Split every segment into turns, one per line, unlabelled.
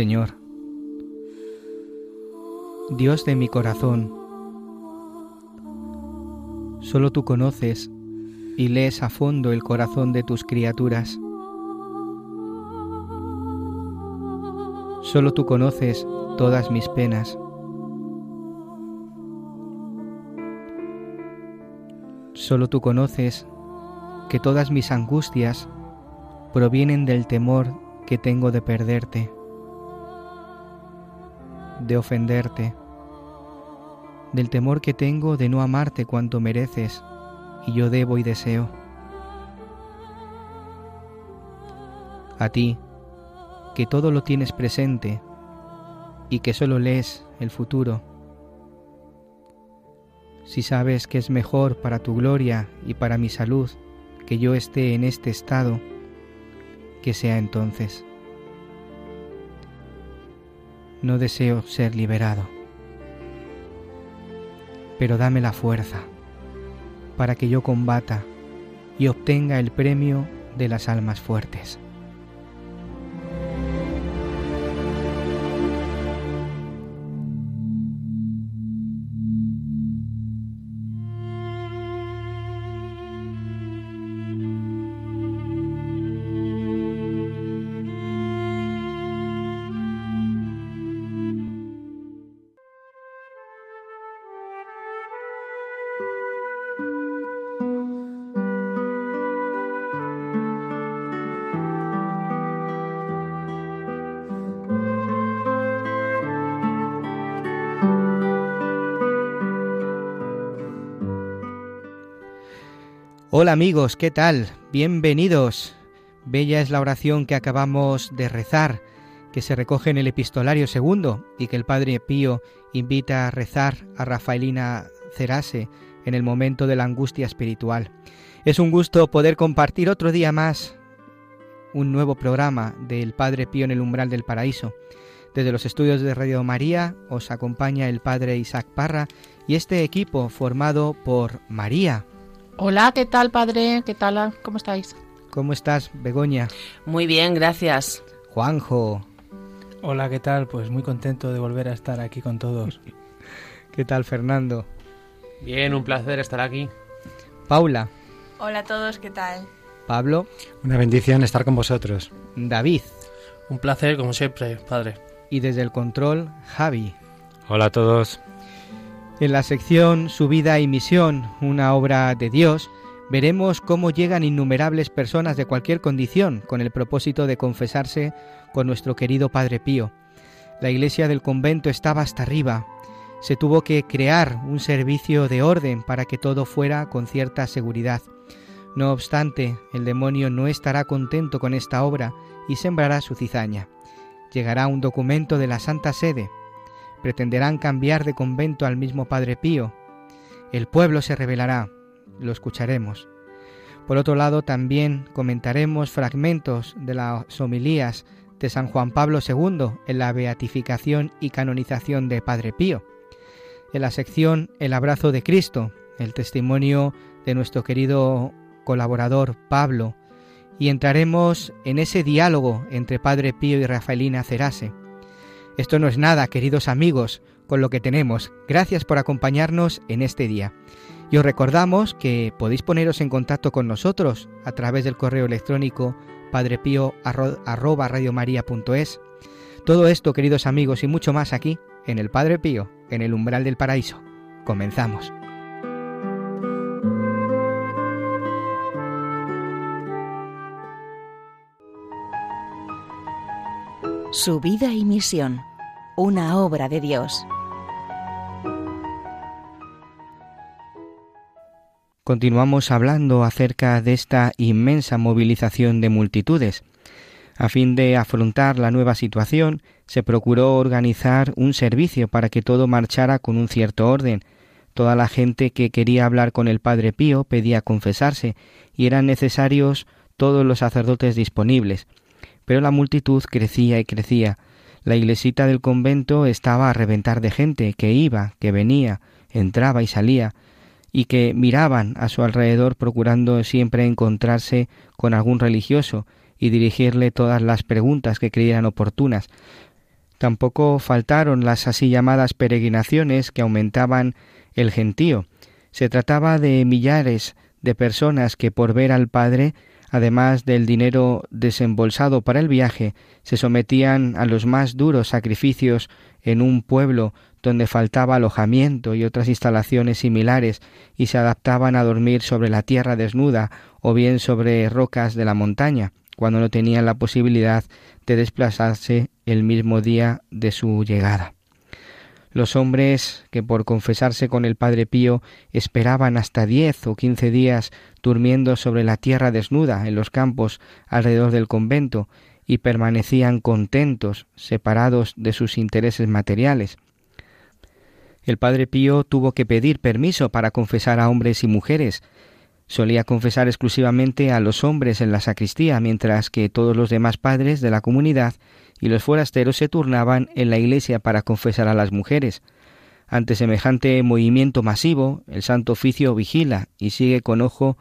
Señor, Dios de mi corazón, solo tú conoces y lees a fondo el corazón de tus criaturas. Solo tú conoces todas mis penas. Solo tú conoces que todas mis angustias provienen del temor que tengo de perderte de ofenderte, del temor que tengo de no amarte cuanto mereces y yo debo y deseo. A ti, que todo lo tienes presente y que solo lees el futuro, si sabes que es mejor para tu gloria y para mi salud que yo esté en este estado, que sea entonces. No deseo ser liberado, pero dame la fuerza para que yo combata y obtenga el premio de las almas fuertes. Hola amigos, ¿qué tal? Bienvenidos. Bella es la oración que acabamos de rezar, que se recoge en el epistolario segundo y que el Padre Pío invita a rezar a Rafaelina Cerase en el momento de la angustia espiritual. Es un gusto poder compartir otro día más un nuevo programa del Padre Pío en el umbral del paraíso. Desde los estudios de Radio María os acompaña el Padre Isaac Parra y este equipo formado por María,
Hola, ¿qué tal, padre? ¿Qué tal? ¿Cómo estáis?
¿Cómo estás, Begoña?
Muy bien, gracias.
Juanjo.
Hola, ¿qué tal? Pues muy contento de volver a estar aquí con todos.
¿Qué tal, Fernando?
Bien, un placer estar aquí.
Paula.
Hola a todos, ¿qué tal?
Pablo.
Una bendición estar con vosotros.
David.
Un placer, como siempre, padre.
Y desde el control, Javi.
Hola a todos.
En la sección Su vida y misión, una obra de Dios, veremos cómo llegan innumerables personas de cualquier condición con el propósito de confesarse con nuestro querido Padre Pío. La iglesia del convento estaba hasta arriba. Se tuvo que crear un servicio de orden para que todo fuera con cierta seguridad. No obstante, el demonio no estará contento con esta obra y sembrará su cizaña. Llegará un documento de la Santa Sede, pretenderán cambiar de convento al mismo Padre Pío. El pueblo se rebelará, lo escucharemos. Por otro lado, también comentaremos fragmentos de las homilías de San Juan Pablo II en la beatificación y canonización de Padre Pío. En la sección El abrazo de Cristo, el testimonio de nuestro querido colaborador Pablo, y entraremos en ese diálogo entre Padre Pío y Rafaelina Cerase. Esto no es nada, queridos amigos, con lo que tenemos. Gracias por acompañarnos en este día. Y os recordamos que podéis poneros en contacto con nosotros a través del correo electrónico padrepío@radiomaria.es. Todo esto, queridos amigos, y mucho más aquí en el Padre Pío, en el umbral del paraíso. Comenzamos.
Su vida y misión, una obra de Dios.
Continuamos hablando acerca de esta inmensa movilización de multitudes. A fin de afrontar la nueva situación, se procuró organizar un servicio para que todo marchara con un cierto orden. Toda la gente que quería hablar con el Padre Pío pedía confesarse, y eran necesarios todos los sacerdotes disponibles. Pero la multitud crecía y crecía. La iglesita del convento estaba a reventar de gente que iba, que venía, entraba y salía, y que miraban a su alrededor procurando siempre encontrarse con algún religioso y dirigirle todas las preguntas que creyeran oportunas. Tampoco faltaron las así llamadas peregrinaciones que aumentaban el gentío. Se trataba de millares de personas que por ver al Padre, además del dinero desembolsado para el viaje, se sometían a los más duros sacrificios en un pueblo donde faltaba alojamiento y otras instalaciones similares y se adaptaban a dormir sobre la tierra desnuda o bien sobre rocas de la montaña, cuando no tenían la posibilidad de desplazarse el mismo día de su llegada. Los hombres que por confesarse con el Padre Pío esperaban hasta diez o quince días durmiendo sobre la tierra desnuda en los campos alrededor del convento y permanecían contentos, separados de sus intereses materiales. El Padre Pío tuvo que pedir permiso para confesar a hombres y mujeres. Solía confesar exclusivamente a los hombres en la sacristía, mientras que todos los demás padres de la comunidad y los forasteros se turnaban en la iglesia para confesar a las mujeres. Ante semejante movimiento masivo, el Santo Oficio vigila y sigue con ojo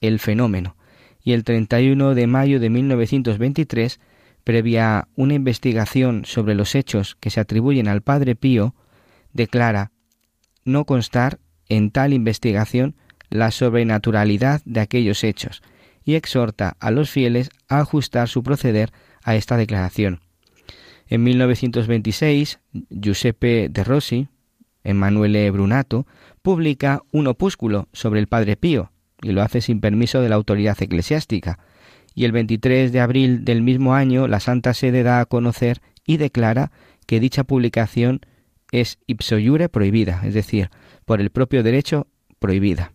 el fenómeno. Y el 31 de mayo de 1923 previa una investigación sobre los hechos que se atribuyen al Padre Pío, declara no constar en tal investigación la sobrenaturalidad de aquellos hechos y exhorta a los fieles a ajustar su proceder a esta declaración. En 1926, Giuseppe de Rossi, Emanuele Brunato, publica un opúsculo sobre el Padre Pío, y lo hace sin permiso de la autoridad eclesiástica, y el 23 de abril del mismo año la Santa Sede da a conocer y declara que dicha publicación es ipso iure prohibida, es decir, por el propio derecho prohibida.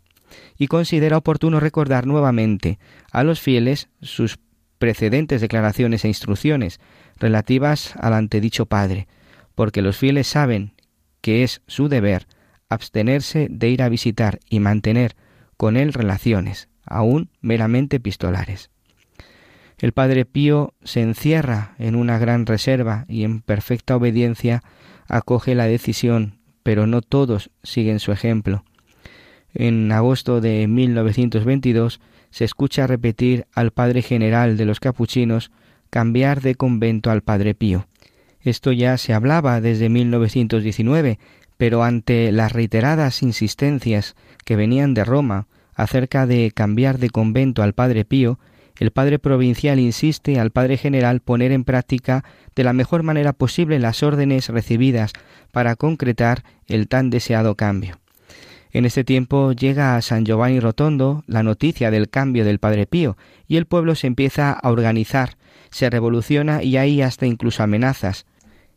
Y considera oportuno recordar nuevamente a los fieles sus precedentes declaraciones e instrucciones relativas al antedicho Padre, porque los fieles saben que es su deber abstenerse de ir a visitar y mantener con él relaciones, aún meramente epistolares. El Padre Pío se encierra en una gran reserva y en perfecta obediencia acoge la decisión, pero no todos siguen su ejemplo. En agosto de 1922 se escucha repetir al Padre General de los Capuchinos cambiar de convento al Padre Pío. Esto ya se hablaba desde 1919, pero ante las reiteradas insistencias que venían de Roma acerca de cambiar de convento al Padre Pío, el padre provincial insiste al padre general poner en práctica de la mejor manera posible las órdenes recibidas para concretar el tan deseado cambio. En este tiempo llega a San Giovanni Rotondo la noticia del cambio del Padre Pío y el pueblo se empieza a organizar, se revoluciona y hay hasta incluso amenazas.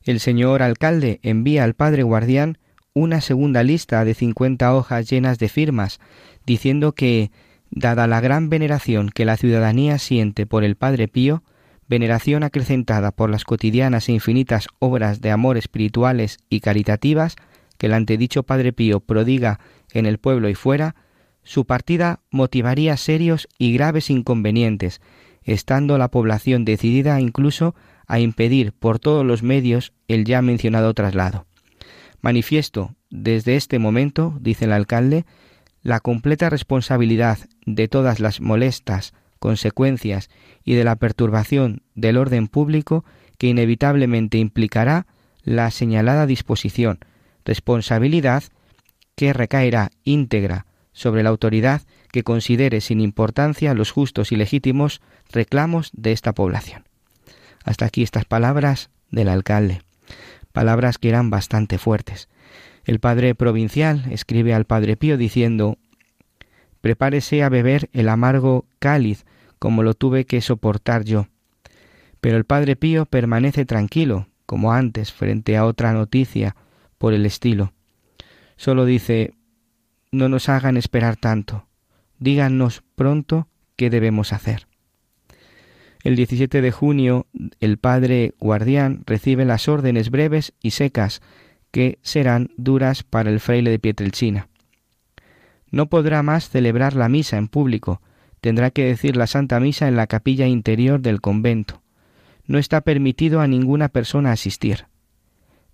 El señor alcalde envía al padre guardián una segunda lista de cincuenta hojas llenas de firmas, diciendo que Dada la gran veneración que la ciudadanía siente por el Padre Pío, veneración acrecentada por las cotidianas e infinitas obras de amor espirituales y caritativas que el antedicho Padre Pío prodiga en el pueblo y fuera, su partida motivaría serios y graves inconvenientes, estando la población decidida incluso a impedir por todos los medios el ya mencionado traslado. Manifiesto desde este momento, dice el alcalde, la completa responsabilidad de todas las molestas consecuencias y de la perturbación del orden público que inevitablemente implicará la señalada disposición, responsabilidad que recaerá íntegra sobre la autoridad que considere sin importancia los justos y legítimos reclamos de esta población. Hasta aquí estas palabras del alcalde. palabras que eran bastante fuertes. El padre provincial escribe al padre Pío diciendo Prepárese a beber el amargo cáliz como lo tuve que soportar yo. Pero el padre Pío permanece tranquilo, como antes, frente a otra noticia por el estilo. Solo dice No nos hagan esperar tanto. Díganos pronto qué debemos hacer. El 17 de junio el padre guardián recibe las órdenes breves y secas que serán duras para el fraile de Pietrelcina. No podrá más celebrar la misa en público, tendrá que decir la Santa Misa en la capilla interior del convento. No está permitido a ninguna persona asistir.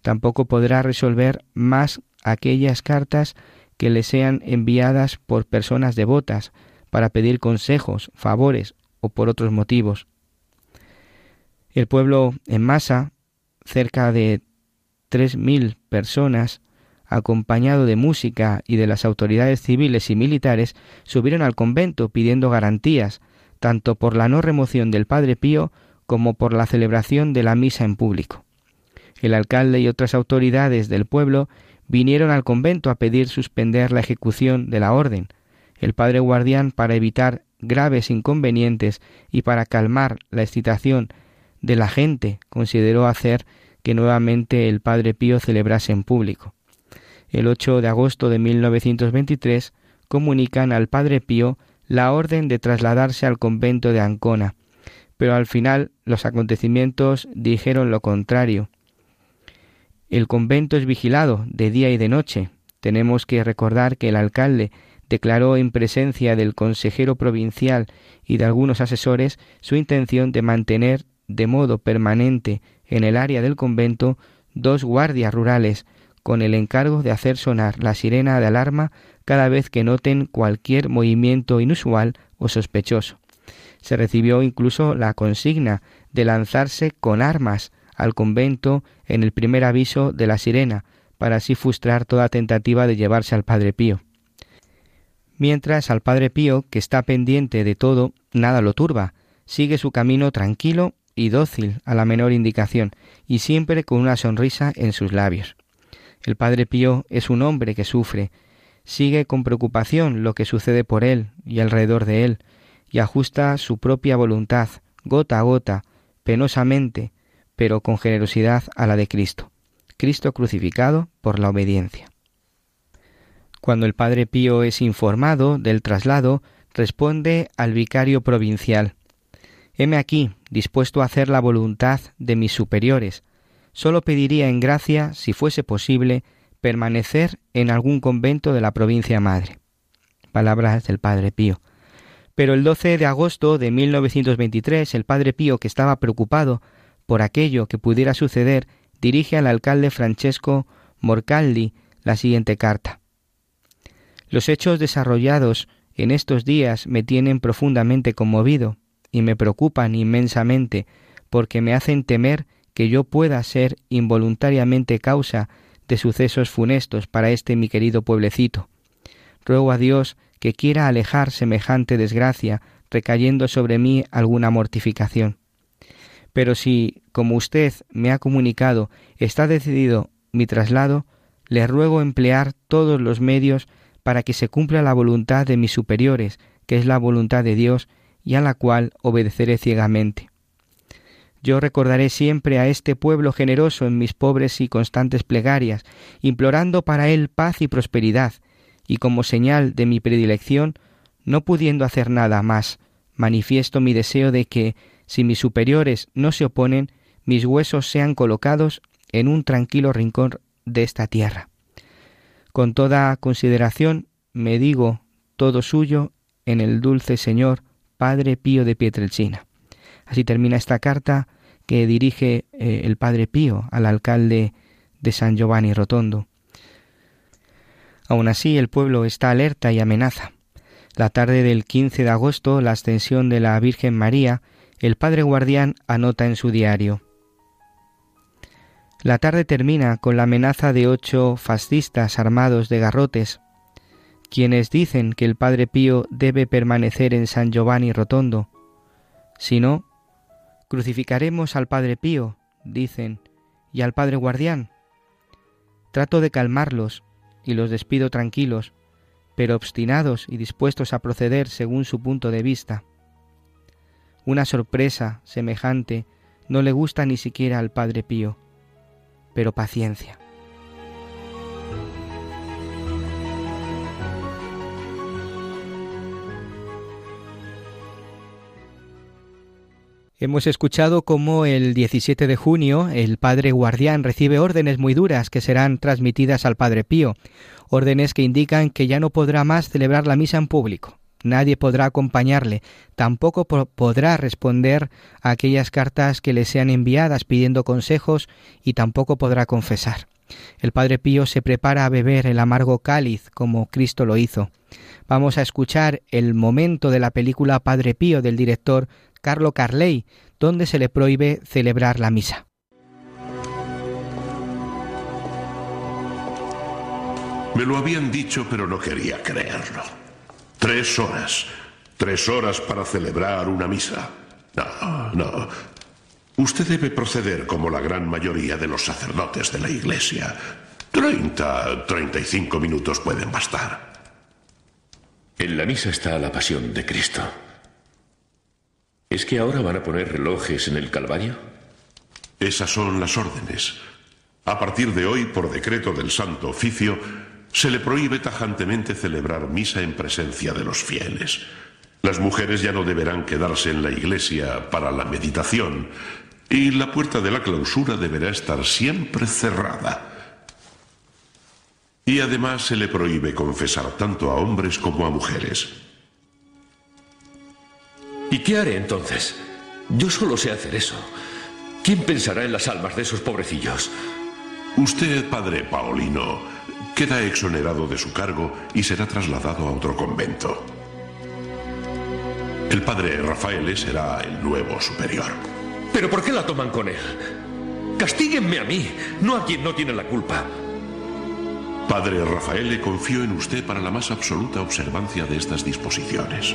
Tampoco podrá resolver más aquellas cartas que le sean enviadas por personas devotas para pedir consejos, favores o por otros motivos. El pueblo en masa, cerca de tres mil personas, acompañado de música y de las autoridades civiles y militares, subieron al convento pidiendo garantías, tanto por la no remoción del Padre Pío como por la celebración de la misa en público. El alcalde y otras autoridades del pueblo vinieron al convento a pedir suspender la ejecución de la orden. El padre guardián, para evitar graves inconvenientes y para calmar la excitación de la gente consideró hacer que nuevamente el Padre Pío celebrase en público. El 8 de agosto de 1923 comunican al Padre Pío la orden de trasladarse al convento de Ancona, pero al final los acontecimientos dijeron lo contrario. El convento es vigilado de día y de noche. Tenemos que recordar que el alcalde declaró en presencia del consejero provincial y de algunos asesores su intención de mantener de modo permanente en el área del convento dos guardias rurales con el encargo de hacer sonar la sirena de alarma cada vez que noten cualquier movimiento inusual o sospechoso. Se recibió incluso la consigna de lanzarse con armas al convento en el primer aviso de la sirena, para así frustrar toda tentativa de llevarse al Padre Pío. Mientras al Padre Pío, que está pendiente de todo, nada lo turba, sigue su camino tranquilo y dócil a la menor indicación, y siempre con una sonrisa en sus labios. El Padre Pío es un hombre que sufre, sigue con preocupación lo que sucede por él y alrededor de él, y ajusta su propia voluntad, gota a gota, penosamente, pero con generosidad a la de Cristo, Cristo crucificado por la obediencia. Cuando el Padre Pío es informado del traslado, responde al vicario provincial, Heme aquí, dispuesto a hacer la voluntad de mis superiores. Solo pediría en gracia, si fuese posible, permanecer en algún convento de la provincia madre. Palabras del Padre Pío. Pero el 12 de agosto de 1923, el Padre Pío, que estaba preocupado por aquello que pudiera suceder, dirige al alcalde Francesco Morcaldi la siguiente carta. Los hechos desarrollados en estos días me tienen profundamente conmovido y me preocupan inmensamente porque me hacen temer que yo pueda ser involuntariamente causa de sucesos funestos para este mi querido pueblecito. Ruego a Dios que quiera alejar semejante desgracia, recayendo sobre mí alguna mortificación. Pero si, como usted me ha comunicado, está decidido mi traslado, le ruego emplear todos los medios para que se cumpla la voluntad de mis superiores, que es la voluntad de Dios, y a la cual obedeceré ciegamente. Yo recordaré siempre a este pueblo generoso en mis pobres y constantes plegarias, implorando para él paz y prosperidad, y como señal de mi predilección, no pudiendo hacer nada más, manifiesto mi deseo de que, si mis superiores no se oponen, mis huesos sean colocados en un tranquilo rincón de esta tierra. Con toda consideración me digo todo suyo en el dulce Señor, Padre Pío de Pietrelcina. Así termina esta carta que dirige eh, el Padre Pío al alcalde de San Giovanni Rotondo. Aún así, el pueblo está alerta y amenaza. La tarde del 15 de agosto, la ascensión de la Virgen María, el Padre Guardián anota en su diario. La tarde termina con la amenaza de ocho fascistas armados de garrotes quienes dicen que el Padre Pío debe permanecer en San Giovanni Rotondo. Si no, crucificaremos al Padre Pío, dicen, y al Padre Guardián? Trato de calmarlos y los despido tranquilos, pero obstinados y dispuestos a proceder según su punto de vista. Una sorpresa semejante no le gusta ni siquiera al Padre Pío, pero paciencia. Hemos escuchado cómo el 17 de junio el Padre Guardián recibe órdenes muy duras que serán transmitidas al Padre Pío, órdenes que indican que ya no podrá más celebrar la misa en público. Nadie podrá acompañarle, tampoco podrá responder a aquellas cartas que le sean enviadas pidiendo consejos y tampoco podrá confesar. El Padre Pío se prepara a beber el amargo cáliz como Cristo lo hizo. Vamos a escuchar el momento de la película Padre Pío del director Carlo Carley, donde se le prohíbe celebrar la misa.
Me lo habían dicho, pero no quería creerlo. Tres horas. Tres horas para celebrar una misa. No, no. Usted debe proceder como la gran mayoría de los sacerdotes de la Iglesia. Treinta, treinta y cinco minutos pueden bastar.
En la misa está la pasión de Cristo. ¿Es que ahora van a poner relojes en el Calvario?
Esas son las órdenes. A partir de hoy, por decreto del Santo Oficio, se le prohíbe tajantemente celebrar misa en presencia de los fieles. Las mujeres ya no deberán quedarse en la iglesia para la meditación y la puerta de la clausura deberá estar siempre cerrada. Y además se le prohíbe confesar tanto a hombres como a mujeres.
¿Y qué haré entonces? Yo solo sé hacer eso. ¿Quién pensará en las almas de esos pobrecillos?
Usted, padre Paulino, queda exonerado de su cargo y será trasladado a otro convento. El padre Rafael será el nuevo superior.
¿Pero por qué la toman con él? Castíguenme a mí, no a quien no tiene la culpa.
Padre Rafael, confío en usted para la más absoluta observancia de estas disposiciones.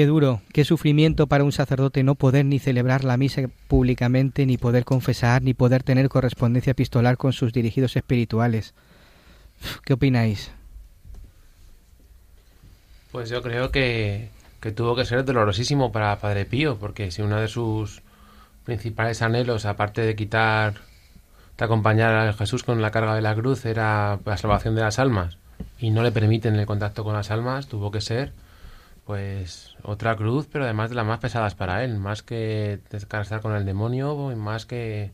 Qué duro, qué sufrimiento para un sacerdote no poder ni celebrar la misa públicamente, ni poder confesar, ni poder tener correspondencia epistolar con sus dirigidos espirituales. ¿Qué opináis?
Pues yo creo que, que tuvo que ser dolorosísimo para Padre Pío, porque si uno de sus principales anhelos, aparte de quitar, de acompañar a Jesús con la carga de la cruz, era la salvación de las almas, y no le permiten el contacto con las almas, tuvo que ser pues otra cruz, pero además de las más pesadas para él, más que descansar con el demonio, más que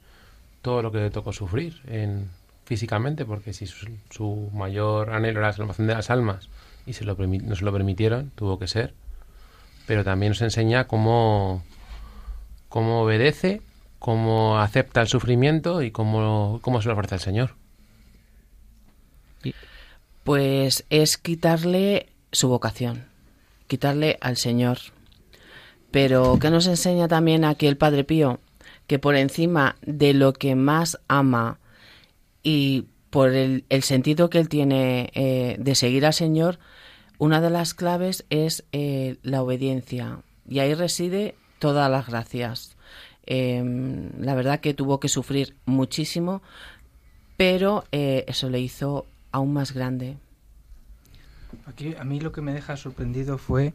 todo lo que le tocó sufrir en, físicamente, porque si su, mayor anhelo era la salvación de las almas y se lo no se lo permitieron, tuvo que ser, pero también nos enseña cómo, cómo obedece, cómo acepta el sufrimiento y cómo, cómo se lo ofrece al Señor.
Pues es quitarle su vocación quitarle al Señor. Pero ¿qué nos enseña también aquí el Padre Pío? Que por encima de lo que más ama y por el, sentido que él tiene eh, de seguir al Señor, una de las claves es eh, la obediencia. Y ahí reside todas las gracias. Em, la verdad que tuvo que sufrir muchísimo, pero eh, eso le hizo aún más grande.
Aquí a mí lo que me deja sorprendido fue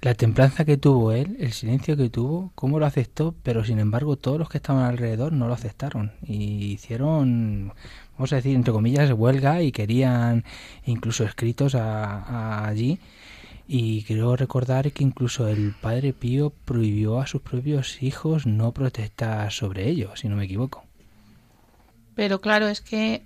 la templanza que tuvo él, el silencio que tuvo, cómo lo aceptó, pero sin embargo todos los que estaban alrededor no lo aceptaron y hicieron, vamos a decir, entre comillas, huelga y querían incluso escritos allí. Y creo recordar que incluso el padre Pío prohibió a sus propios hijos no protestar sobre ello, si no me equivoco.
Pero claro, es que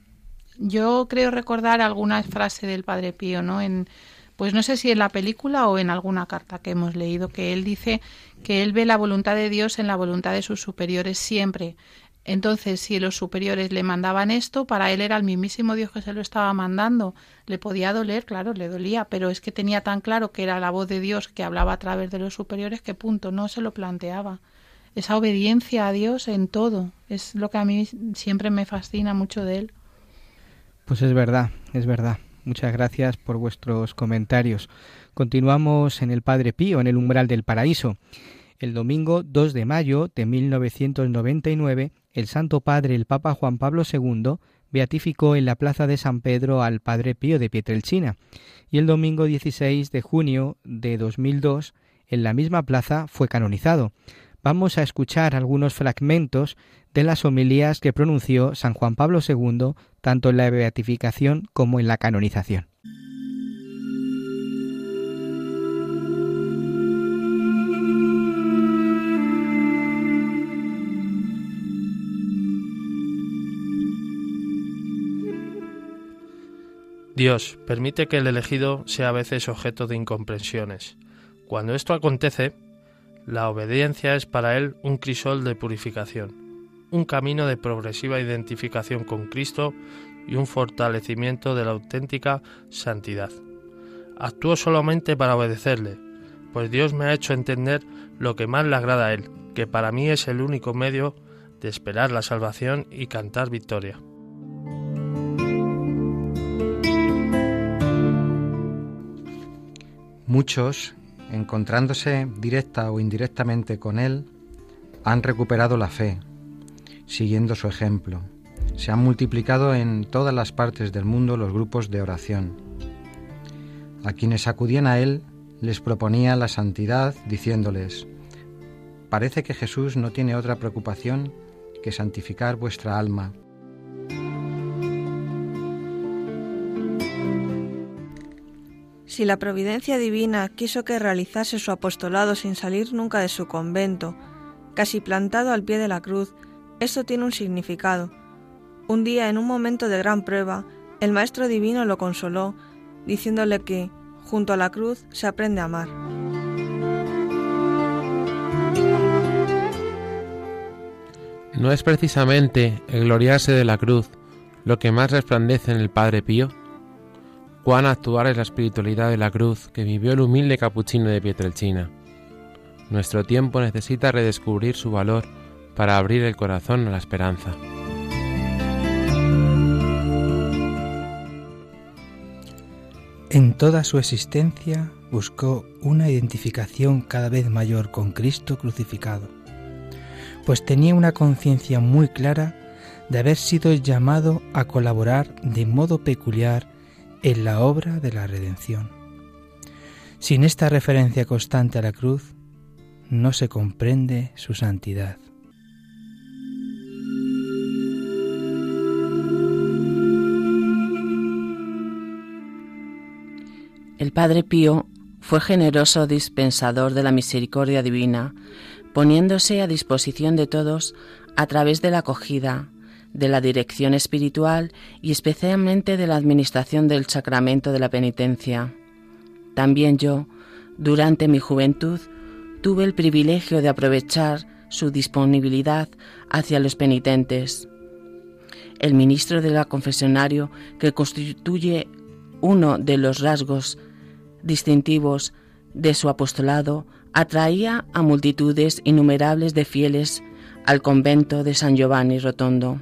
yo creo recordar alguna frase del Padre Pío, ¿no? En, pues no sé si en la película o en alguna carta que hemos leído, que él dice que él ve la voluntad de Dios en la voluntad de sus superiores siempre. Entonces, si los superiores le mandaban esto, para él era el mismísimo Dios que se lo estaba mandando. Le podía doler, claro, le dolía, pero es que tenía tan claro que era la voz de Dios que hablaba a través de los superiores que punto, no se lo planteaba. Esa obediencia a Dios en todo es lo que a mí siempre me fascina mucho de él.
Pues es verdad, es verdad. Muchas gracias por vuestros comentarios. Continuamos en el Padre Pío, en el umbral del paraíso. El domingo 2 de mayo de 1999, el Santo Padre, el Papa Juan Pablo II, beatificó en la plaza de San Pedro al Padre Pío de Pietrelcina, y el domingo 16 de junio de 2002, en la misma plaza, fue canonizado. Vamos a escuchar algunos fragmentos de las homilías que pronunció San Juan Pablo II, tanto en la beatificación como en la canonización.
Dios permite que el elegido sea a veces objeto de incomprensiones. Cuando esto acontece, la obediencia es para él un crisol de purificación, un camino de progresiva identificación con Cristo y un fortalecimiento de la auténtica santidad. Actúo solamente para obedecerle, pues Dios me ha hecho entender lo que más le agrada a Él, que para mí es el único medio de esperar la salvación y cantar victoria.
Muchos, encontrándose directa o indirectamente con Él, han recuperado la fe, siguiendo su ejemplo. Se han multiplicado en todas las partes del mundo los grupos de oración. A quienes acudían a Él les proponía la santidad diciéndoles, parece que Jesús no tiene otra preocupación que santificar vuestra alma
Si la providencia divina quiso que realizase su apostolado sin salir nunca de su convento, casi plantado al pie de la cruz, esto tiene un significado. Un día, en un momento de gran prueba, el Maestro Divino lo consoló, diciéndole que, junto a la cruz, se aprende a amar.
¿No es precisamente el gloriarse de la cruz lo que más resplandece en el Padre Pío? Cuán actual es la espiritualidad de la cruz que vivió el humilde capuchino de Pietrelcina. Nuestro tiempo necesita redescubrir su valor para abrir el corazón a la esperanza.
En toda su existencia buscó una identificación cada vez mayor con Cristo crucificado, pues tenía una conciencia muy clara de haber sido llamado a colaborar de modo peculiar en la obra de la redención. Sin esta referencia constante a la cruz, no se comprende su santidad.
El Padre Pío fue generoso dispensador de la misericordia divina, poniéndose a disposición de todos a través de la acogida, de la dirección espiritual y especialmente de la administración del sacramento de la penitencia. También yo, durante mi juventud, tuve el privilegio de aprovechar su disponibilidad hacia los penitentes. El ministro de la confesionario, que constituye uno de los rasgos distintivos de su apostolado, atraía a multitudes innumerables de fieles al convento de San Giovanni Rotondo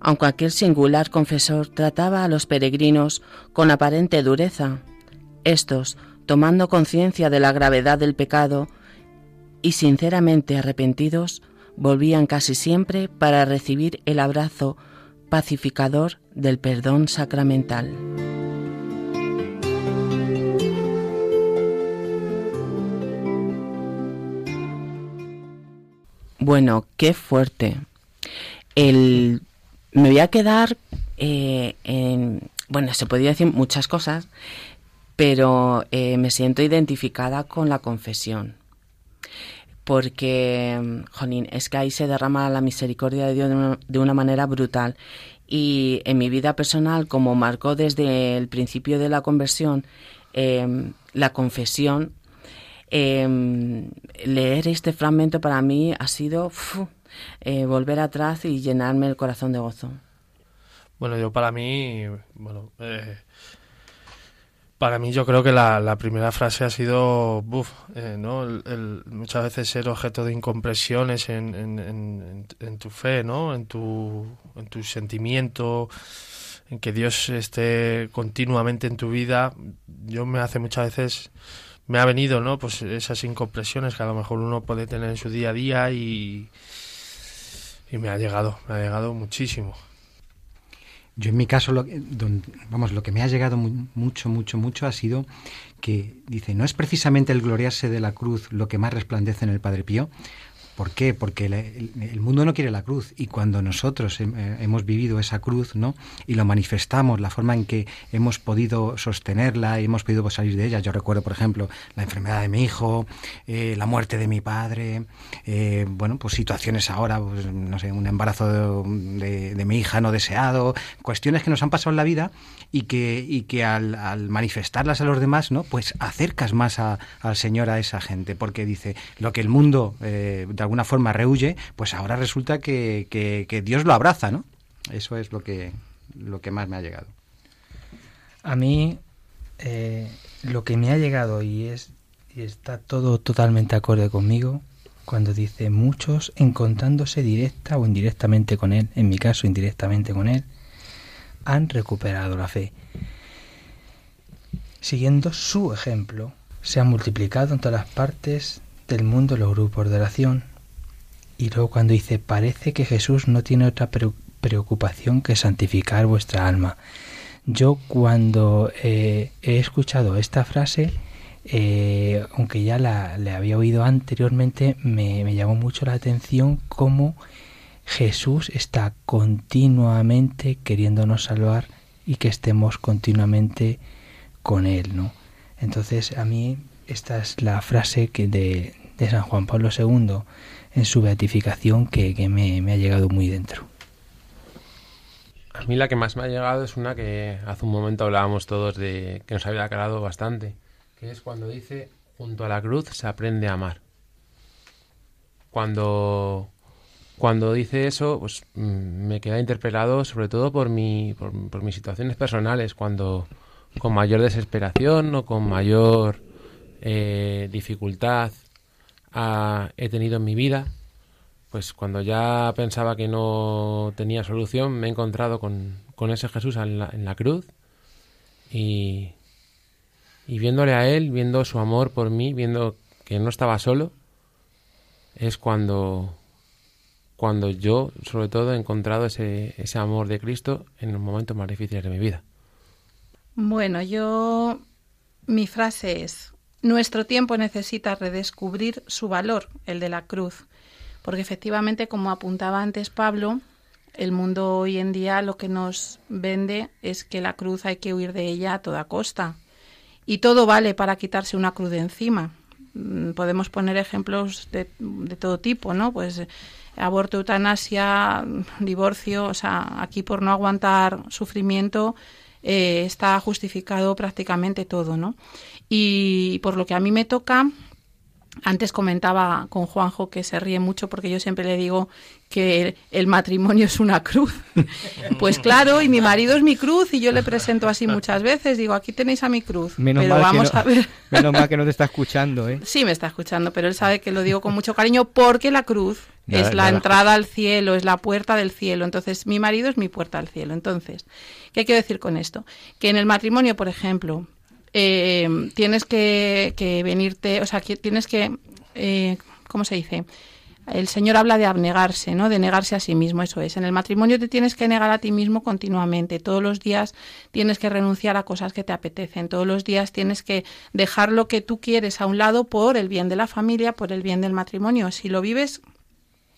aunque aquel singular confesor trataba a los peregrinos con aparente dureza. Estos, tomando conciencia de la gravedad del pecado y sinceramente arrepentidos, volvían casi siempre para recibir el abrazo pacificador del perdón sacramental. Bueno, qué fuerte. El me voy a quedar eh, en, bueno, se podría decir muchas cosas, pero eh, me siento identificada con la confesión. Porque, jolín, es que ahí se derrama la misericordia de Dios de una, manera brutal. Y en mi vida personal, como marcó desde el principio de la conversión em, la confesión, em, leer este fragmento para mí ha sido eh, volver atrás y llenarme el corazón de gozo.
Bueno, yo para mí, bueno, eh, para mí yo creo que la, primera frase ha sido, buf, eh, ¿no? El, muchas veces ser objeto de incompresiones en, en, en, tu fe, ¿no? En tu, en tu sentimiento, en que Dios esté continuamente en tu vida. Yo me hace muchas veces me ha venido, ¿no? Pues esas incompresiones que a lo mejor uno puede tener en su día a día y, y me ha llegado, me ha llegado muchísimo.
Yo en mi caso, lo, vamos, lo que me ha llegado mucho, mucho, mucho ha sido que dice, no es precisamente el gloriarse de la cruz lo que más resplandece en el Padre Pío, ¿Por qué? Porque el, mundo no quiere la cruz y cuando nosotros eh, hemos vivido esa cruz, ¿no? Y lo manifestamos, la forma en que hemos podido sostenerla y hemos podido salir de ella. Yo recuerdo, por ejemplo, la enfermedad de mi hijo, eh, la muerte de mi padre, eh, bueno, pues situaciones ahora, pues, no sé, un embarazo de, mi hija no deseado, cuestiones que nos han pasado en la vida y que, y que al, manifestarlas a los demás, ¿no? Pues acercas más al Señor a esa gente, porque dice, lo que el mundo alguna forma rehuye, pues ahora resulta que, que, Dios lo abraza, ¿no? Eso es lo que, lo que más me ha llegado.
A mí eh, lo que me ha llegado y es y está todo totalmente acorde conmigo cuando dice muchos encontrándose directa o indirectamente con él, en mi caso indirectamente con él, han recuperado la fe. Siguiendo su ejemplo, se han multiplicado en todas las partes del mundo los grupos de oración, y luego cuando dice, parece que Jesús no tiene otra preocupación que santificar vuestra alma. Yo cuando eh, he escuchado esta frase, eh, aunque ya la le había oído anteriormente, me, me llamó mucho la atención cómo Jesús está continuamente queriéndonos salvar y que estemos continuamente con Él, ¿no? Entonces a mí esta es la frase que de, de San Juan Pablo II en su beatificación que, me, ha llegado muy dentro.
A mí la que más me ha llegado es una que hace un momento hablábamos todos de que nos había aclarado bastante, que es cuando dice, junto a la cruz se aprende a amar. Cuando, cuando dice eso, pues mm, me queda interpelado sobre todo por, mi, por, mis situaciones personales, cuando con mayor desesperación o con mayor eh, dificultad he tenido en mi vida, pues cuando ya pensaba que no tenía solución, me he encontrado con, ese Jesús en la, cruz y, y viéndole a Él, viendo su amor por mí, viendo que no estaba solo, es cuando, cuando yo, sobre todo, he encontrado ese, ese amor de Cristo en los momentos más difíciles de mi vida.
Bueno, yo, mi frase es, nuestro tiempo necesita redescubrir su valor, el de la cruz, porque efectivamente, como apuntaba antes Pablo, el mundo hoy en día lo que nos vende es que la cruz hay que huir de ella a toda costa. Y todo vale para quitarse una cruz de encima. Mm, podemos poner ejemplos de, todo tipo, ¿no? Pues aborto, eutanasia, divorcio, o sea, aquí por no aguantar sufrimiento eh, está justificado prácticamente todo, ¿no? Y por lo que a mí me toca, antes comentaba con Juanjo que se ríe mucho porque yo siempre le digo que el matrimonio es una cruz. Pues claro, y mi marido es mi cruz y yo le presento así muchas veces. Digo, aquí tenéis a mi cruz.
Menos
pero vamos a ver.
Menos mal que no te está escuchando, ¿eh?
Sí, me está escuchando, pero él sabe que lo digo con mucho cariño porque la cruz es la entrada al cielo, es la puerta del cielo. Entonces, mi marido es mi puerta al cielo. Entonces, ¿qué quiero decir con esto? Que en el matrimonio, por ejemplo, eh, tienes que, venirte, o sea, que tienes que, eh, ¿cómo se dice? El Señor habla de abnegarse, ¿no? De negarse a sí mismo, eso es. En el matrimonio te tienes que negar a ti mismo continuamente. Todos los días tienes que renunciar a cosas que te apetecen. Todos los días tienes que dejar lo que tú quieres a un lado por el bien de la familia, por el bien del matrimonio. Si lo vives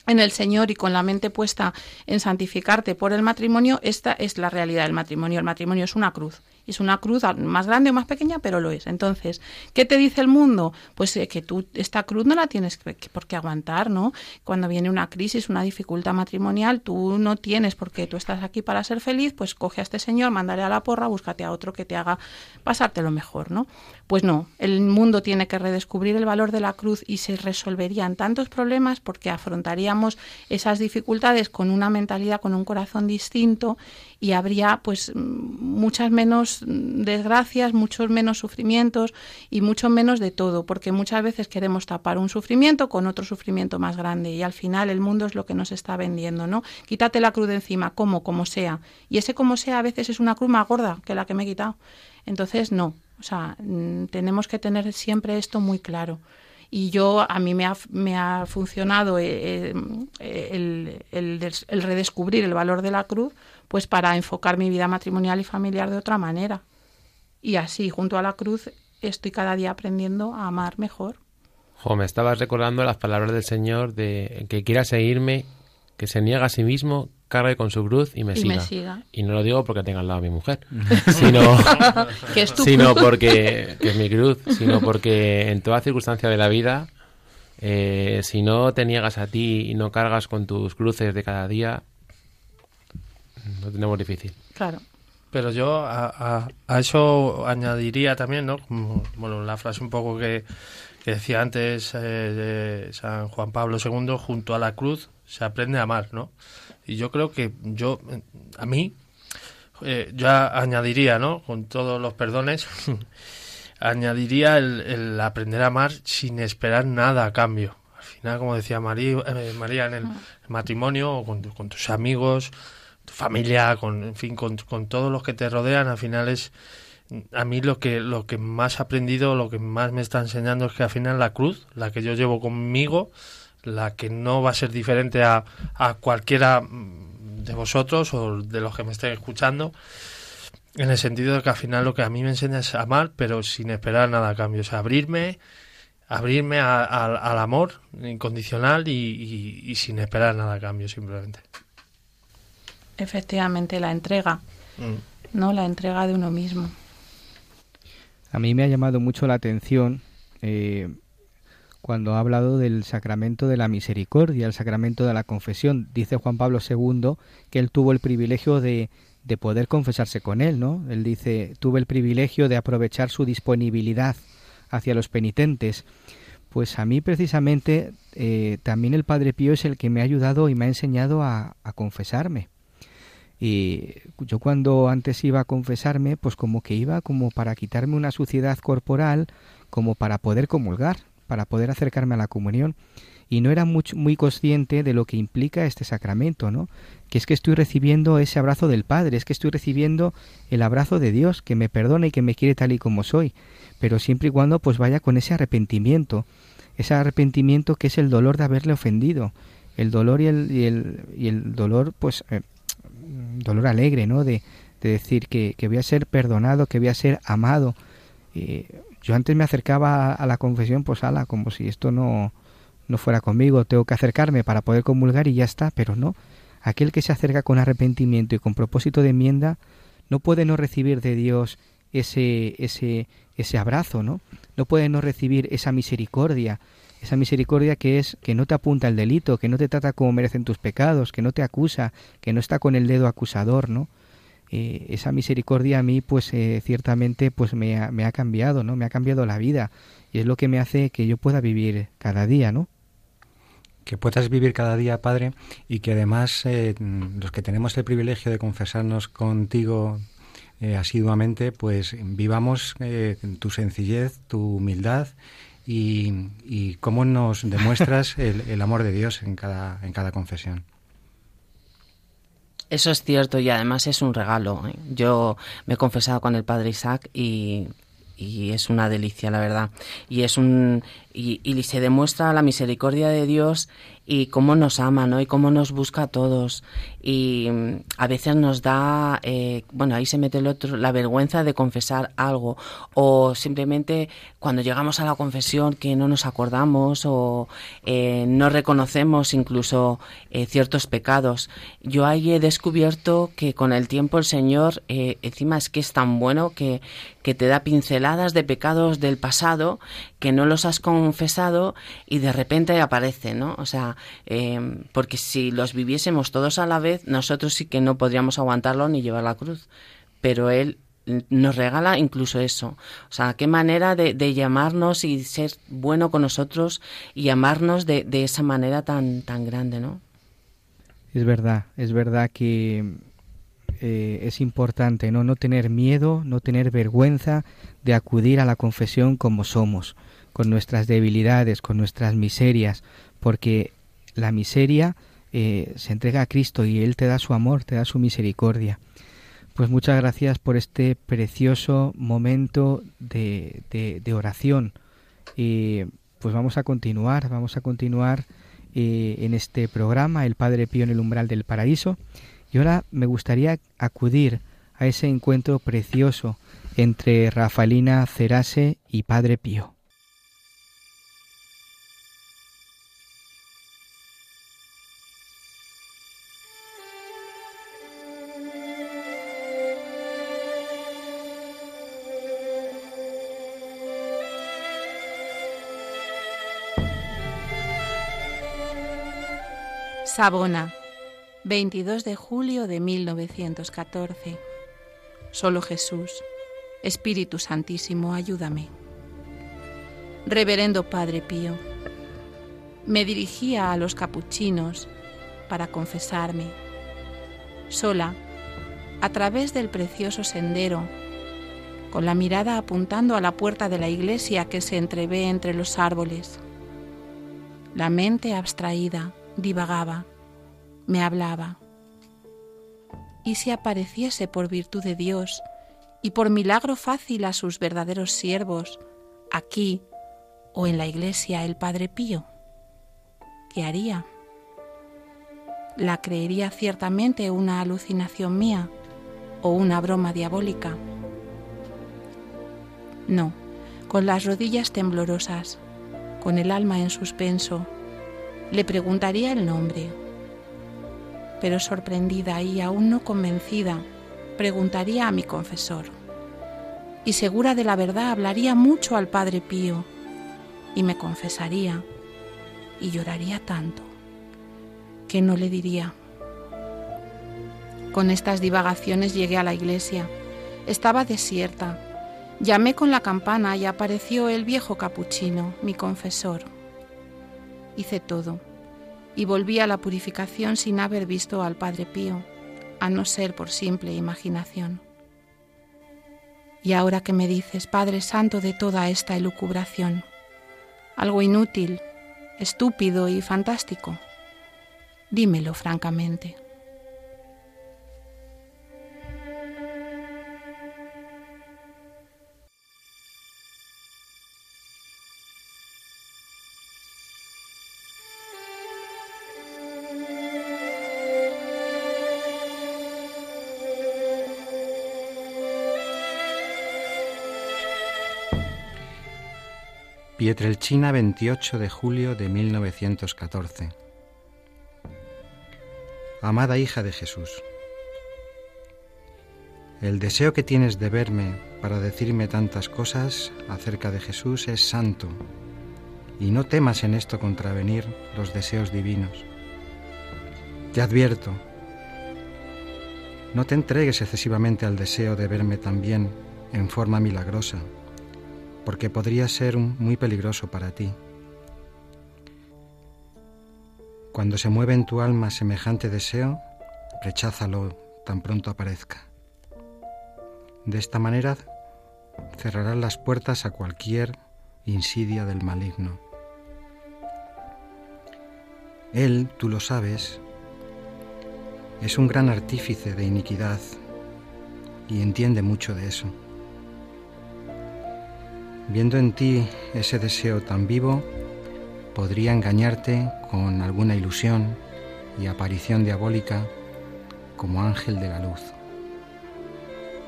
en el Señor y con la mente puesta en santificarte por el matrimonio, esta es la realidad del matrimonio. El matrimonio es una cruz es una cruz más grande o más pequeña, pero lo es. Entonces, ¿qué te dice el mundo? Pues eh, que tú esta cruz no la tienes por qué aguantar, ¿no? Cuando viene una crisis, una dificultad matrimonial, tú no tienes porque tú estás aquí para ser feliz, pues coge a este señor, mándale a la porra, búscate a otro que te haga pasarte lo mejor, ¿no? Pues no, el mundo tiene que redescubrir el valor de la cruz y se resolverían tantos problemas porque afrontaríamos esas dificultades con una mentalidad, con un corazón distinto y habría pues muchas menos desgracias, muchos menos sufrimientos y mucho menos de todo, porque muchas veces queremos tapar un sufrimiento con otro sufrimiento más grande y al final el mundo es lo que nos está vendiendo, ¿no? Quítate la cruz de encima, como, como sea. Y ese como sea a veces es una cruz más gorda que la que me he quitado. Entonces, no, O sea, tenemos que tener siempre esto muy claro. Y yo, a mí me ha, me ha funcionado eh, eh, el, el, redescubrir el valor de la cruz, pues para enfocar mi vida matrimonial y familiar de otra manera. Y así, junto a la cruz, estoy cada día aprendiendo a amar mejor.
Jo, me estabas recordando las palabras del Señor de que quiera seguirme, que se niega a sí mismo, cargue con su cruz y me, siga. Y no lo digo porque tenga al lado a mi mujer, sino, sino porque que es mi cruz, sino porque en toda circunstancia de la vida, eh, si no te niegas a ti y no cargas con tus cruces de cada día, lo tenemos difícil.
Claro.
Pero yo a, a, eso añadiría también, ¿no? bueno, la frase un poco que, que decía antes eh, de San Juan Pablo II, junto a la cruz se aprende a amar, ¿no? Y yo creo que yo, a mí, eh, ya añadiría, ¿no? Con todos los perdones, añadiría el, aprender a amar sin esperar nada a cambio. Al final, como decía María, eh, María en el matrimonio, o con, tus amigos, tu familia, con, en fin, con, con todos los que te rodean, al final es a mí lo que lo que más he aprendido, lo que más me está enseñando es que al final la cruz, la que yo llevo conmigo, la que no va a ser diferente a, a cualquiera de vosotros o de los que me estén escuchando, en el sentido de que al final lo que a mí me enseña es amar, pero sin esperar nada a cambio, o sea, abrirme, abrirme al amor incondicional y, sin esperar nada a cambio, simplemente.
Efectivamente, la entrega, mm. ¿no? La entrega de uno mismo.
A mí me ha llamado mucho la atención eh, cuando ha hablado del sacramento de la misericordia, el sacramento de la confesión. Dice Juan Pablo II que él tuvo el privilegio de, de poder confesarse con él, ¿no? Él dice, tuve el privilegio de aprovechar su disponibilidad hacia los penitentes. Pues a mí precisamente eh, también el Padre Pío es el que me ha ayudado y me ha enseñado a, a confesarme. Y yo cuando antes iba a confesarme, pues como que iba como para quitarme una suciedad corporal, como para poder comulgar para poder acercarme a la comunión. Y no era muy, muy consciente de lo que implica este sacramento, ¿no? Que es que estoy recibiendo ese abrazo del Padre, es que estoy recibiendo el abrazo de Dios, que me perdona y que me quiere tal y como soy, pero siempre y cuando pues vaya con ese arrepentimiento, ese arrepentimiento que es el dolor de haberle ofendido, el dolor y el, y el, y el dolor pues eh, dolor alegre, ¿no? De, de decir que, que, voy a ser perdonado, que voy a ser amado. Yo antes me acercaba a la confesión, pues ala, como si esto no, no fuera conmigo, tengo que acercarme para poder comulgar y ya está, pero no. Aquel que se acerca con arrepentimiento y con propósito de enmienda no puede no recibir de Dios ese, ese, ese abrazo, ¿no? No puede no recibir esa misericordia, esa misericordia que es que no te apunta el delito, que no te trata como merecen tus pecados, que no te acusa, que no está con el dedo acusador, ¿no? Eh, esa misericordia a mí pues eh, ciertamente pues me ha, me ha, cambiado, ¿no? Me ha cambiado la vida y es lo que me hace que yo pueda vivir cada día, ¿no?
Que puedas vivir cada día, Padre, y que además eh, los que tenemos el privilegio de confesarnos contigo asiduamente, pues vivamos tu sencillez, tu humildad y, y cómo nos demuestras el, el amor de Dios en cada, en cada confesión.
Eso es cierto y además es un regalo. ¿eh? Yo me he confesado con el padre Isaac y, y es una delicia, la verdad. Y es un y, y, se demuestra la misericordia de Dios y cómo nos ama, ¿no? Y cómo nos busca a todos. Y mm, a veces nos da, eh, bueno, ahí se mete el otro, la vergüenza de confesar algo. O simplemente cuando llegamos a la confesión que no nos acordamos o eh, no reconocemos incluso eh, ciertos pecados. Yo ahí he descubierto que con el tiempo el Señor, encima es que es tan bueno que, que te da pinceladas de pecados del pasado que no los has confesado y de repente aparece, ¿no? O sea, eh, porque si los viviésemos todos a la vez, nosotros sí que no podríamos aguantarlo ni llevar la cruz. Pero Él nos regala incluso eso. O sea, qué manera de, llamarnos y ser bueno con nosotros y amarnos de, de esa manera tan, tan grande, ¿no?
Es verdad, es verdad que eh, es importante ¿no? no tener miedo, no tener vergüenza de acudir a la confesión como somos, con nuestras debilidades, con nuestras miserias, porque la miseria eh, se entrega a Cristo y Él te da su amor, te da su misericordia. Pues muchas gracias por este precioso momento de, oración. Y pues vamos a continuar, vamos a continuar eh, en este programa, El Padre Pío en el umbral del paraíso. Y ahora me gustaría acudir a ese encuentro precioso entre Rafaelina Cerase y Padre Pío.
Sabona, 22 de julio de 1914. Solo Jesús, Espíritu Santísimo, ayúdame. Reverendo Padre Pío, me dirigía a los capuchinos para confesarme, sola, a través del precioso sendero, con la mirada apuntando a la puerta de la iglesia que se entrevé entre los árboles. La mente abstraída, divagaba, me hablaba. ¿Y si apareciese por virtud de Dios y por milagro fácil a sus verdaderos siervos, aquí o en la iglesia el Padre Pío? ¿Qué haría? ¿La creería ciertamente una alucinación mía o una broma diabólica? No, con las rodillas temblorosas, con el alma en suspenso, le preguntaría el nombre. Pero sorprendida y aún no convencida, preguntaría a mi confesor. Y segura de la verdad hablaría mucho al Padre Pío y me confesaría y lloraría tanto que no le diría. Con estas divagaciones llegué a la iglesia. Estaba desierta. Llamé con la campana y apareció el viejo capuchino, mi confesor hice todo y volví a la purificación sin haber visto al Padre Pío, a no ser por simple imaginación. Y ahora que me dices, Padre Santo, de toda esta elucubración, algo inútil, estúpido y fantástico, dímelo francamente.
Pietrelchina, 28 de julio de 1914. Amada hija de Jesús, el deseo que tienes de verme para decirme tantas cosas acerca de Jesús es santo, y no temas en esto contravenir los deseos divinos. Te advierto, no te entregues excesivamente al deseo de verme también en forma milagrosa porque podría ser muy peligroso para ti. Cuando se mueve en tu alma semejante deseo, recházalo tan pronto aparezca. De esta manera cerrarás las puertas a cualquier insidia del maligno. Él, tú lo sabes, es un gran artífice de iniquidad y entiende mucho de eso. Viendo en ti ese deseo tan vivo, podría engañarte con alguna ilusión y aparición diabólica como ángel de la luz.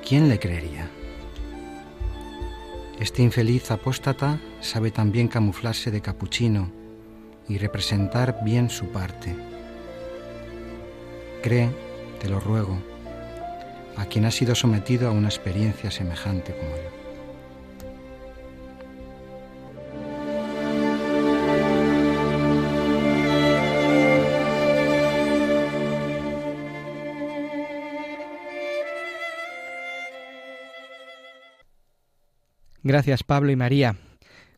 ¿Quién le creería? Este infeliz apóstata sabe también camuflarse de capuchino y representar bien su parte. Cree, te lo ruego, a quien ha sido sometido a una experiencia semejante como yo.
Gracias Pablo y María.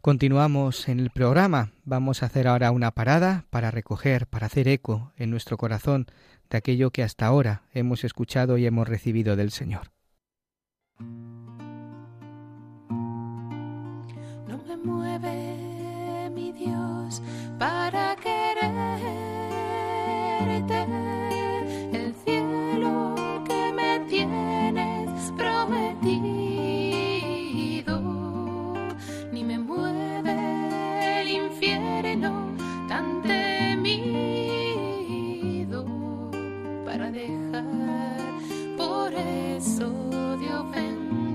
Continuamos en el programa. Vamos a hacer ahora una parada para recoger, para hacer eco en nuestro corazón de aquello que hasta ahora hemos escuchado y hemos recibido del Señor.
No me mueve mi Dios para quererte.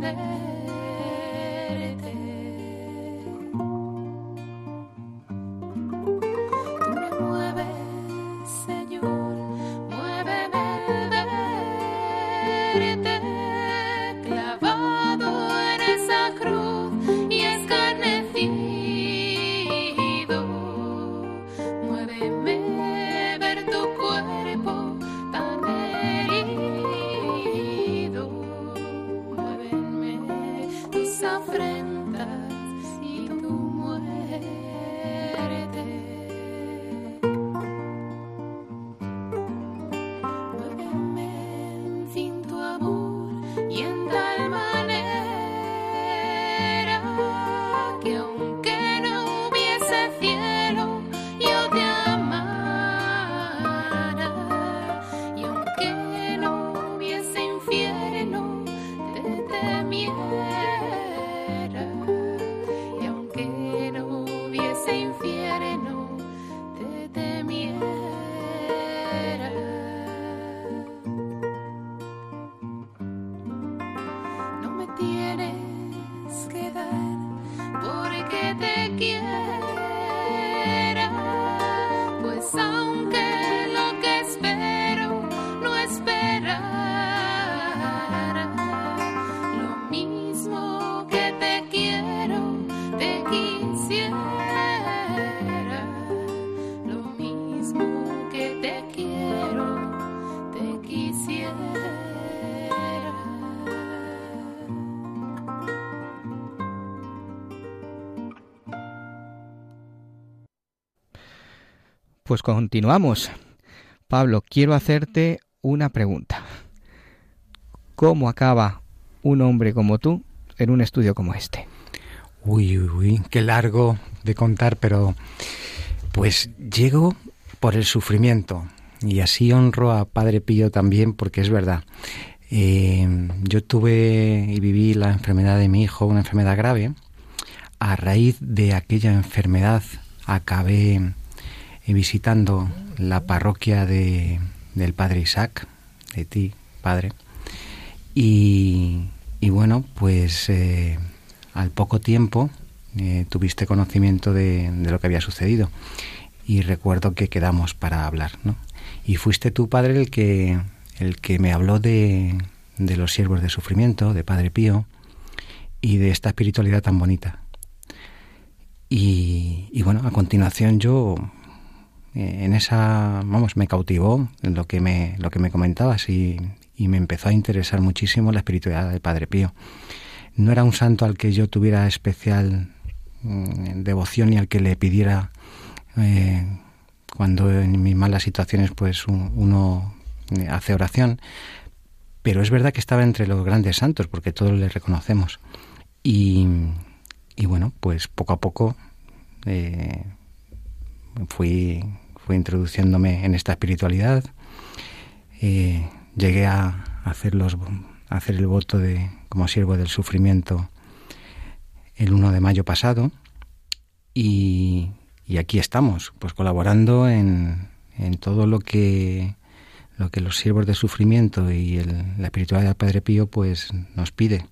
Ofenderte. Pues
continuamos. Pablo, quiero hacerte una pregunta. ¿Cómo acaba un hombre como tú en un estudio como este?
Uy, uy, uy, qué largo de contar, pero pues llego por el sufrimiento y así honro a Padre Pío también porque es verdad. Eh, yo tuve y viví la enfermedad de mi hijo, una enfermedad grave. A raíz de aquella enfermedad acabé visitando la parroquia de, del Padre Isaac, de ti, Padre. Y, y bueno, pues eh, al poco tiempo eh, tuviste conocimiento de, de, lo que había sucedido y recuerdo que quedamos para hablar, ¿no? Y fuiste tú, Padre, el que, el que me habló de, de los siervos de sufrimiento, de Padre Pío, y de esta espiritualidad tan bonita. Y, y bueno, a continuación yo en esa, vamos, me cautivó lo que me, lo que me comentabas y, y me empezó a interesar muchísimo la espiritualidad del Padre Pío. No era un santo al que yo tuviera especial mm, devoción y al que le pidiera eh, cuando en mis malas situaciones pues un- uno eh, hace oración, pero es verdad que estaba entre los grandes santos porque todos le reconocemos. Y, y bueno, pues poco a poco eh, fui, introduciéndome en esta espiritualidad. Eh, llegué a hacer, los, hacer el voto de, como siervo del sufrimiento el 1 de mayo pasado. Y, y aquí estamos, pues colaborando en, en todo lo que lo que los siervos de sufrimiento y el- la espiritualidad del Padre Pío pues nos pide.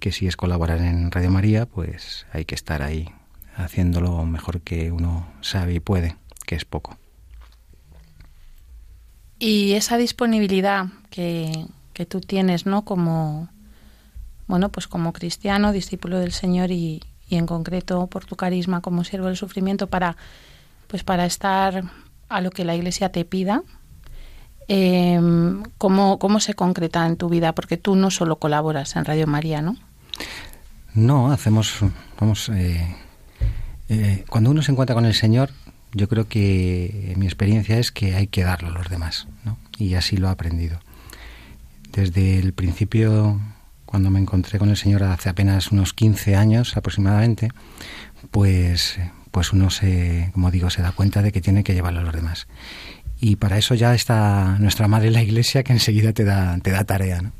Que si es colaborar en Radio María pues hay que estar ahí haciendo lo mejor que uno sabe y puede que es poco
Y esa disponibilidad que, que tú tienes, ¿no? Como, bueno, pues como cristiano, discípulo del Señor y, y en concreto por tu carisma como siervo del sufrimiento para, pues para estar a lo que la Iglesia te pida, eh, ¿cómo, ¿cómo se concreta en tu vida? Porque tú no solo colaboras en Radio María, ¿no?
No, hacemos, vamos, eh, eh, cuando uno se encuentra con el Señor, yo creo que mi experiencia es que hay que darlo a los demás, ¿no? Y así lo he aprendido. Desde el principio, cuando me encontré con el Señor hace apenas unos 15 años aproximadamente, pues, pues uno se, como digo, se da cuenta de que tiene que llevarlo a los demás. Y para eso ya está nuestra madre la iglesia que enseguida te da, te da tarea, ¿no?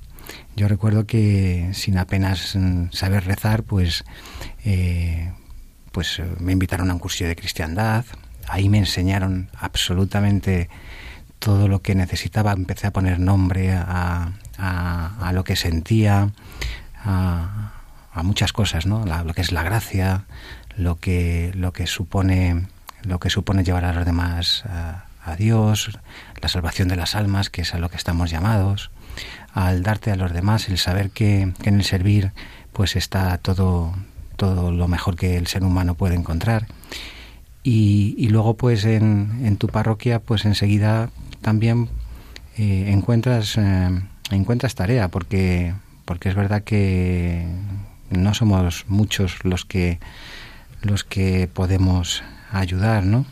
Yo recuerdo que sin apenas mm, saber rezar, pues, eh, pues me invitaron a un cursillo de cristiandad. Ahí me enseñaron absolutamente todo lo que necesitaba, empecé a poner nombre a, a, lo que sentía, a, muchas cosas, ¿no? La- lo que es la gracia, lo que, lo que supone, lo que supone llevar a los demás a, a Dios, la salvación de las almas, que es a lo que estamos llamados, al darte a los demás, el saber que, que en el servir pues está todo, todo lo mejor que el ser humano puede encontrar. Y, luego pues en, en tu parroquia pues enseguida también eh, encuentras eh, encuentras tarea porque porque es verdad que no somos muchos los que los que podemos ayudar no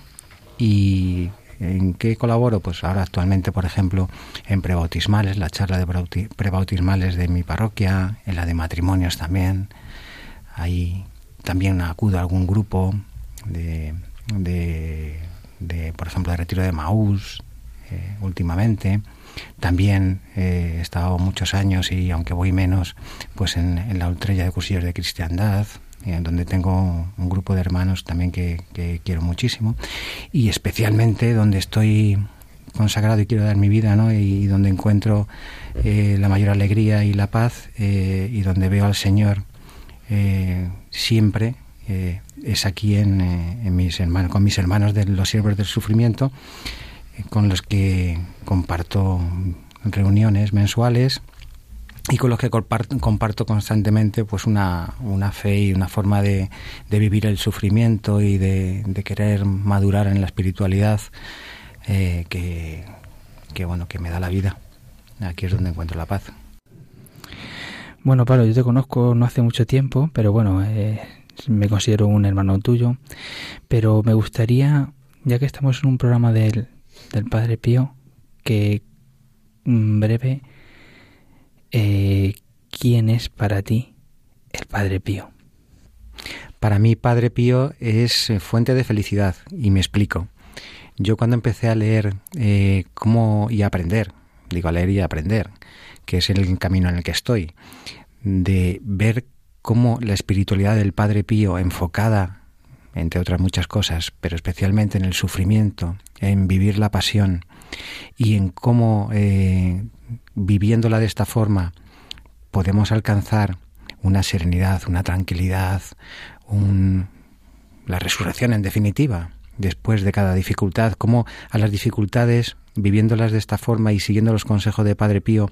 y en qué colaboro pues ahora actualmente por ejemplo en prebautismales la charla de prebautismales de mi parroquia en la de matrimonios también. Ahí también acudo a algún grupo de, de, por ejemplo de retiro de Maús eh, últimamente también eh, he estado muchos años y aunque voy menos, pues en, la Ultrella de Cursillos de Cristiandad, eh, donde tengo un grupo de hermanos también que, quiero muchísimo, y especialmente donde estoy consagrado y quiero dar mi vida, ¿no? Y donde encuentro eh, la mayor alegría y la paz y donde veo al Señor siempre eh, es aquí en, eh, mis hermanos, con mis hermanos de los siervos del sufrimiento, eh, con los que comparto reuniones mensuales y con los que comparto, constantemente pues una, fe y una forma de, de vivir el sufrimiento y de, querer madurar en la espiritualidad que, que bueno que me da la vida. Aquí es donde encuentro la paz.
Bueno, Pablo, yo te conozco no hace mucho tiempo, pero bueno, eh, me considero un hermano tuyo. Pero me gustaría, ya que estamos en un programa del, del Padre Pío, que en breve, eh, ¿quién es para ti el Padre Pío?
Para mí, Padre Pío es eh, fuente de felicidad, y me explico. Yo cuando empecé a leer eh, cómo y a aprender, digo a leer y a aprender, que es el camino en el que estoy, de ver cómo la espiritualidad del Padre Pío enfocada, entre otras muchas cosas, pero especialmente en el sufrimiento, en vivir la pasión y en cómo eh, viviéndola de esta forma podemos alcanzar una serenidad, una tranquilidad, un, la resurrección en definitiva, después de cada dificultad, cómo a las dificultades, viviéndolas de esta forma y siguiendo los consejos de Padre Pío,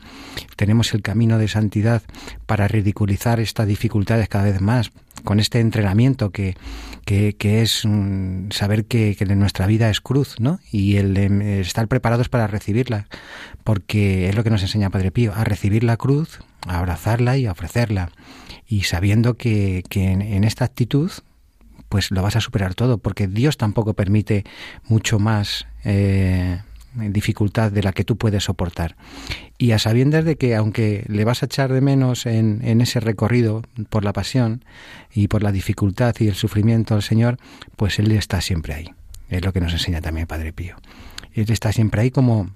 tenemos el camino de santidad para ridiculizar estas dificultades cada vez más, con este entrenamiento que, que, es um, saber que, que, nuestra vida es cruz, ¿no? Y el eh, estar preparados para recibirla, porque es lo que nos enseña Padre Pío, a recibir la cruz, a abrazarla y a ofrecerla, y sabiendo que, que en, en esta actitud pues lo vas a superar todo, porque Dios tampoco permite mucho más eh, dificultad de la que tú puedes soportar. Y a sabiendas de que aunque le vas a echar de menos en, ese recorrido por la pasión y por la dificultad y el sufrimiento al Señor, pues Él está siempre ahí. Es lo que nos enseña también Padre Pío. Él está siempre ahí como,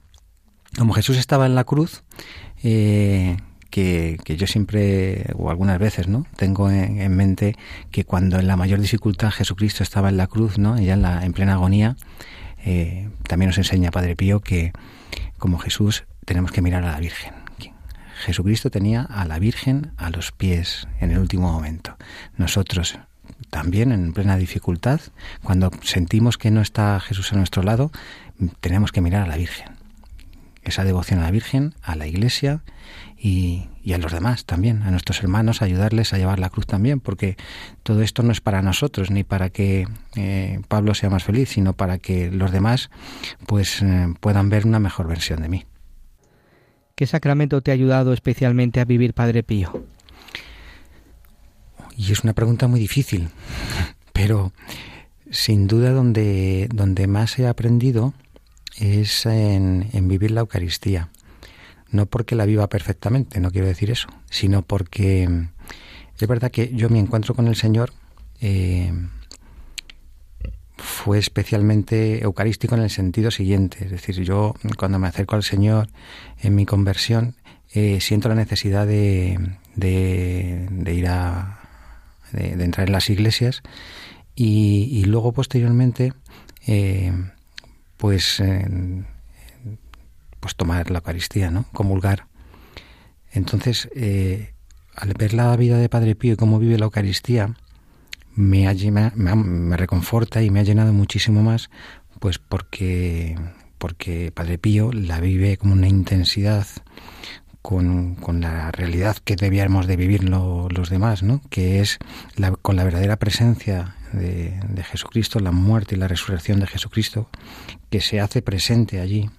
como Jesús estaba en la cruz. Eh, que, yo siempre, o algunas veces, ¿no? Tengo en, en, mente que cuando en la mayor dificultad Jesucristo estaba en la cruz, ¿no? Ya en plena agonía, eh, también nos enseña Padre Pío que como Jesús tenemos que mirar a la Virgen. Jesucristo tenía a la Virgen a los pies en el último momento. Nosotros también en plena dificultad, cuando sentimos que no está Jesús a nuestro lado, tenemos que mirar a la Virgen. Esa devoción a la Virgen, a la Iglesia y, y, a los demás también, a nuestros hermanos, ayudarles a llevar la cruz también, porque todo esto no es para nosotros ni para que eh, Pablo sea más feliz, sino para que los demás pues eh, puedan ver una mejor versión de mí.
¿Qué sacramento te ha ayudado especialmente a vivir, Padre Pío?
Y es una pregunta muy difícil, pero sin duda donde, donde más he aprendido es en, en vivir la Eucaristía no porque la viva perfectamente, no quiero decir eso, sino porque es verdad que yo mi encuentro con el Señor eh, fue especialmente eucarístico en el sentido siguiente, es decir, yo cuando me acerco al Señor en mi conversión eh, siento la necesidad de, de, ir a de, entrar en las iglesias y, luego posteriormente eh, pues pues tomar la Eucaristía, ¿no? Comulgar. Entonces, eh, al ver la vida de Padre Pío y cómo vive la Eucaristía, me, ha, me, me reconforta y me ha llenado muchísimo más, pues porque, porque Padre Pío la vive con una intensidad, con, con, la realidad que debíamos de vivir lo, los demás, ¿no? que es la, con la verdadera presencia de, de, Jesucristo, la muerte y la resurrección de Jesucristo, que se hace presente allí.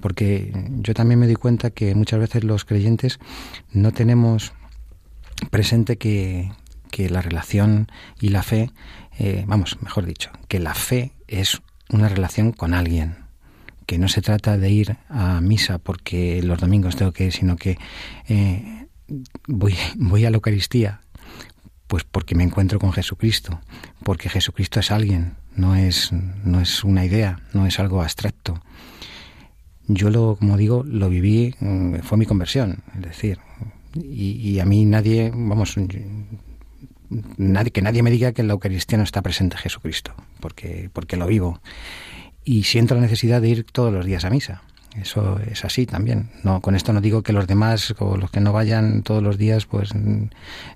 Porque yo también me di cuenta que muchas veces los creyentes no tenemos presente que, que la relación y la fe, eh, vamos, mejor dicho, que la fe es una relación con alguien, que no se trata de ir a misa porque los domingos tengo que ir, sino que eh, voy, voy a la Eucaristía pues porque me encuentro con Jesucristo, porque Jesucristo es alguien, no es, no es una idea, no es algo abstracto. Yo lo, como digo, lo viví, mm, fue mi conversión, es decir, y, y a mí nadie, vamos, nadie, que nadie me diga que en la Eucaristía no está presente Jesucristo, porque, porque lo vivo. Y siento la necesidad de ir todos los días a misa. Eso es así también. No, con esto no digo que los demás o los que no vayan todos los días pues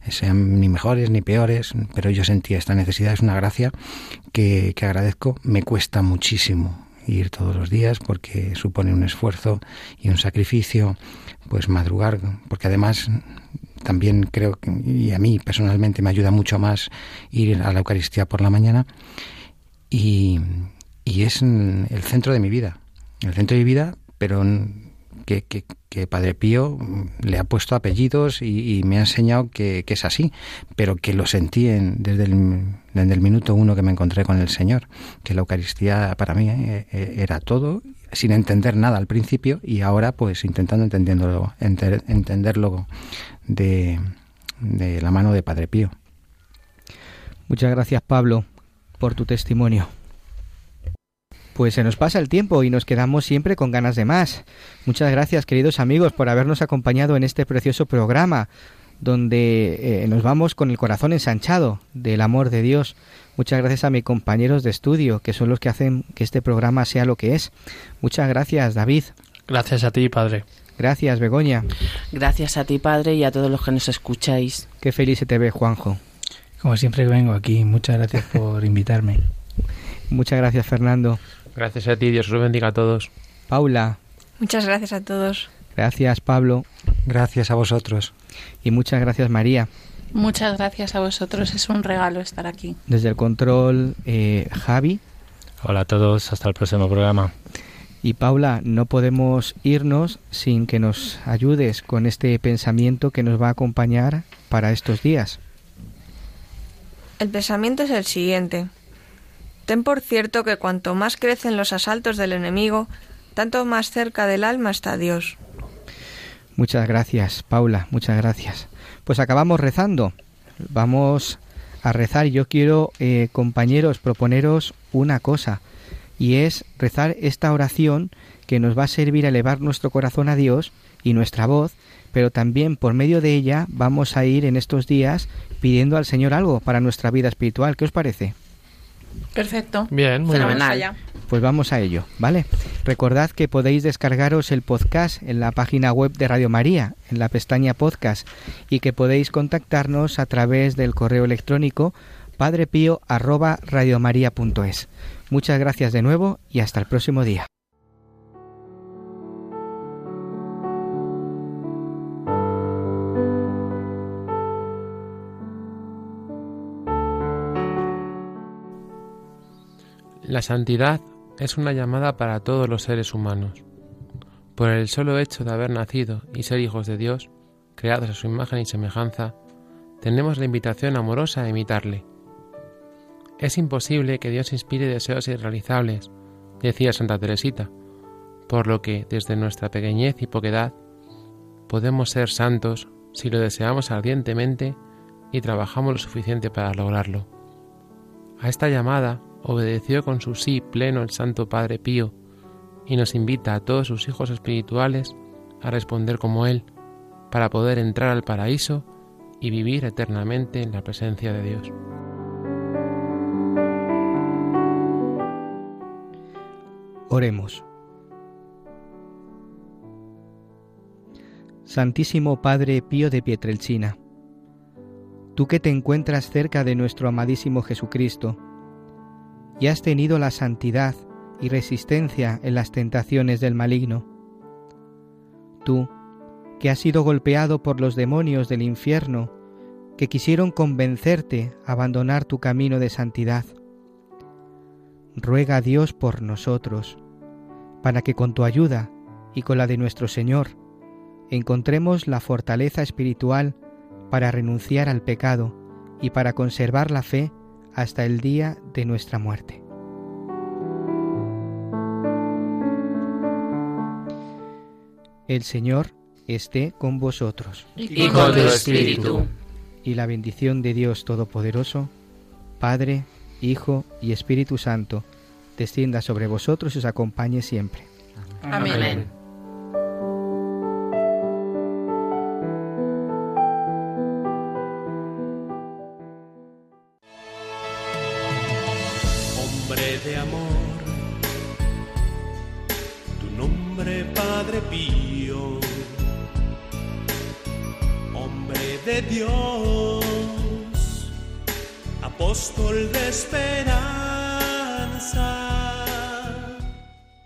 sean ni mejores ni peores, pero yo sentía esta necesidad, es una gracia que, que agradezco. Me cuesta muchísimo ir todos los días porque supone un esfuerzo y un sacrificio, pues madrugar, porque además también creo que, y a mí personalmente me ayuda mucho más ir a la Eucaristía por la mañana y, y es el centro de mi vida, el centro de mi vida pero que, que, que, Padre Pío le ha puesto apellidos y, me ha enseñado que, que, es así, pero que lo sentí en, desde, el, desde el minuto uno que me encontré con el Señor, que la Eucaristía para mí eh, era todo, sin entender nada al principio y ahora pues intentando entendiéndolo, enter, entenderlo de, de la mano de Padre Pío.
Muchas gracias Pablo por tu testimonio. Pues se nos pasa el tiempo y nos quedamos siempre con ganas de más. Muchas gracias, queridos amigos, por habernos acompañado en este precioso programa, donde eh, nos vamos con el corazón ensanchado del amor de Dios. Muchas gracias a mis compañeros de estudio, que son los que hacen que este programa sea lo que es. Muchas gracias, David.
Gracias a ti, Padre.
Gracias, Begoña.
Gracias a ti, Padre, y a todos los que nos escucháis.
Qué feliz se te ve, Juanjo.
Como siempre vengo aquí, muchas gracias por invitarme.
Muchas gracias, Fernando.
Gracias a ti, Dios os bendiga a todos.
Paula.
Muchas gracias a todos.
Gracias, Pablo.
Gracias a vosotros.
Y muchas gracias, María.
Muchas gracias a vosotros, es un regalo estar aquí.
Desde el control, eh, Javi.
Hola a todos, hasta el próximo programa.
Y Paula, no podemos irnos sin que nos ayudes con este pensamiento que nos va a acompañar para estos días.
El pensamiento es el siguiente. Ten por cierto que cuanto más crecen los asaltos del enemigo, tanto más cerca del alma está Dios.
Muchas gracias, Paula, muchas gracias. Pues acabamos rezando. Vamos a rezar yo quiero, eh, compañeros, proponeros una cosa, y es rezar esta oración que nos va a servir a elevar nuestro corazón a Dios y nuestra voz, pero también por medio de ella vamos a ir en estos días pidiendo al Señor algo para nuestra vida espiritual. ¿Qué os parece?
Perfecto.
Bien, muy
Fenomenal.
bien.
Pues vamos a ello, ¿vale? Recordad que podéis descargaros el podcast en la página web de Radio María, en la pestaña podcast, y que podéis contactarnos a través del correo electrónico padrepío@radiomaria.es. Muchas gracias de nuevo y hasta el próximo día.
La santidad es una llamada para todos los seres humanos. Por el solo hecho de haber nacido y ser hijos de Dios, creados a su imagen y semejanza, tenemos la invitación amorosa a imitarle. Es imposible que Dios inspire deseos irrealizables, decía Santa Teresita, por lo que desde nuestra pequeñez y poquedad podemos ser santos si lo deseamos ardientemente y trabajamos lo suficiente para lograrlo. A esta llamada obedeció con su sí pleno el Santo Padre Pío y nos invita a todos sus hijos espirituales a responder como Él, para poder entrar al paraíso y vivir eternamente en la presencia de Dios.
Oremos. Santísimo Padre Pío de Pietrelcina, tú que te encuentras cerca de nuestro amadísimo Jesucristo, y has tenido la santidad y resistencia en las tentaciones del maligno, tú que has sido golpeado por los demonios del infierno, que quisieron convencerte a abandonar tu camino de santidad. Ruega a Dios por nosotros, para que con tu ayuda y con la de nuestro Señor encontremos la fortaleza espiritual para renunciar al pecado y para conservar la fe hasta el día de nuestra muerte. El Señor esté con vosotros.
Y con tu espíritu.
Y la bendición de Dios Todopoderoso, Padre, Hijo y Espíritu Santo, descienda sobre vosotros y os acompañe siempre.
Amén.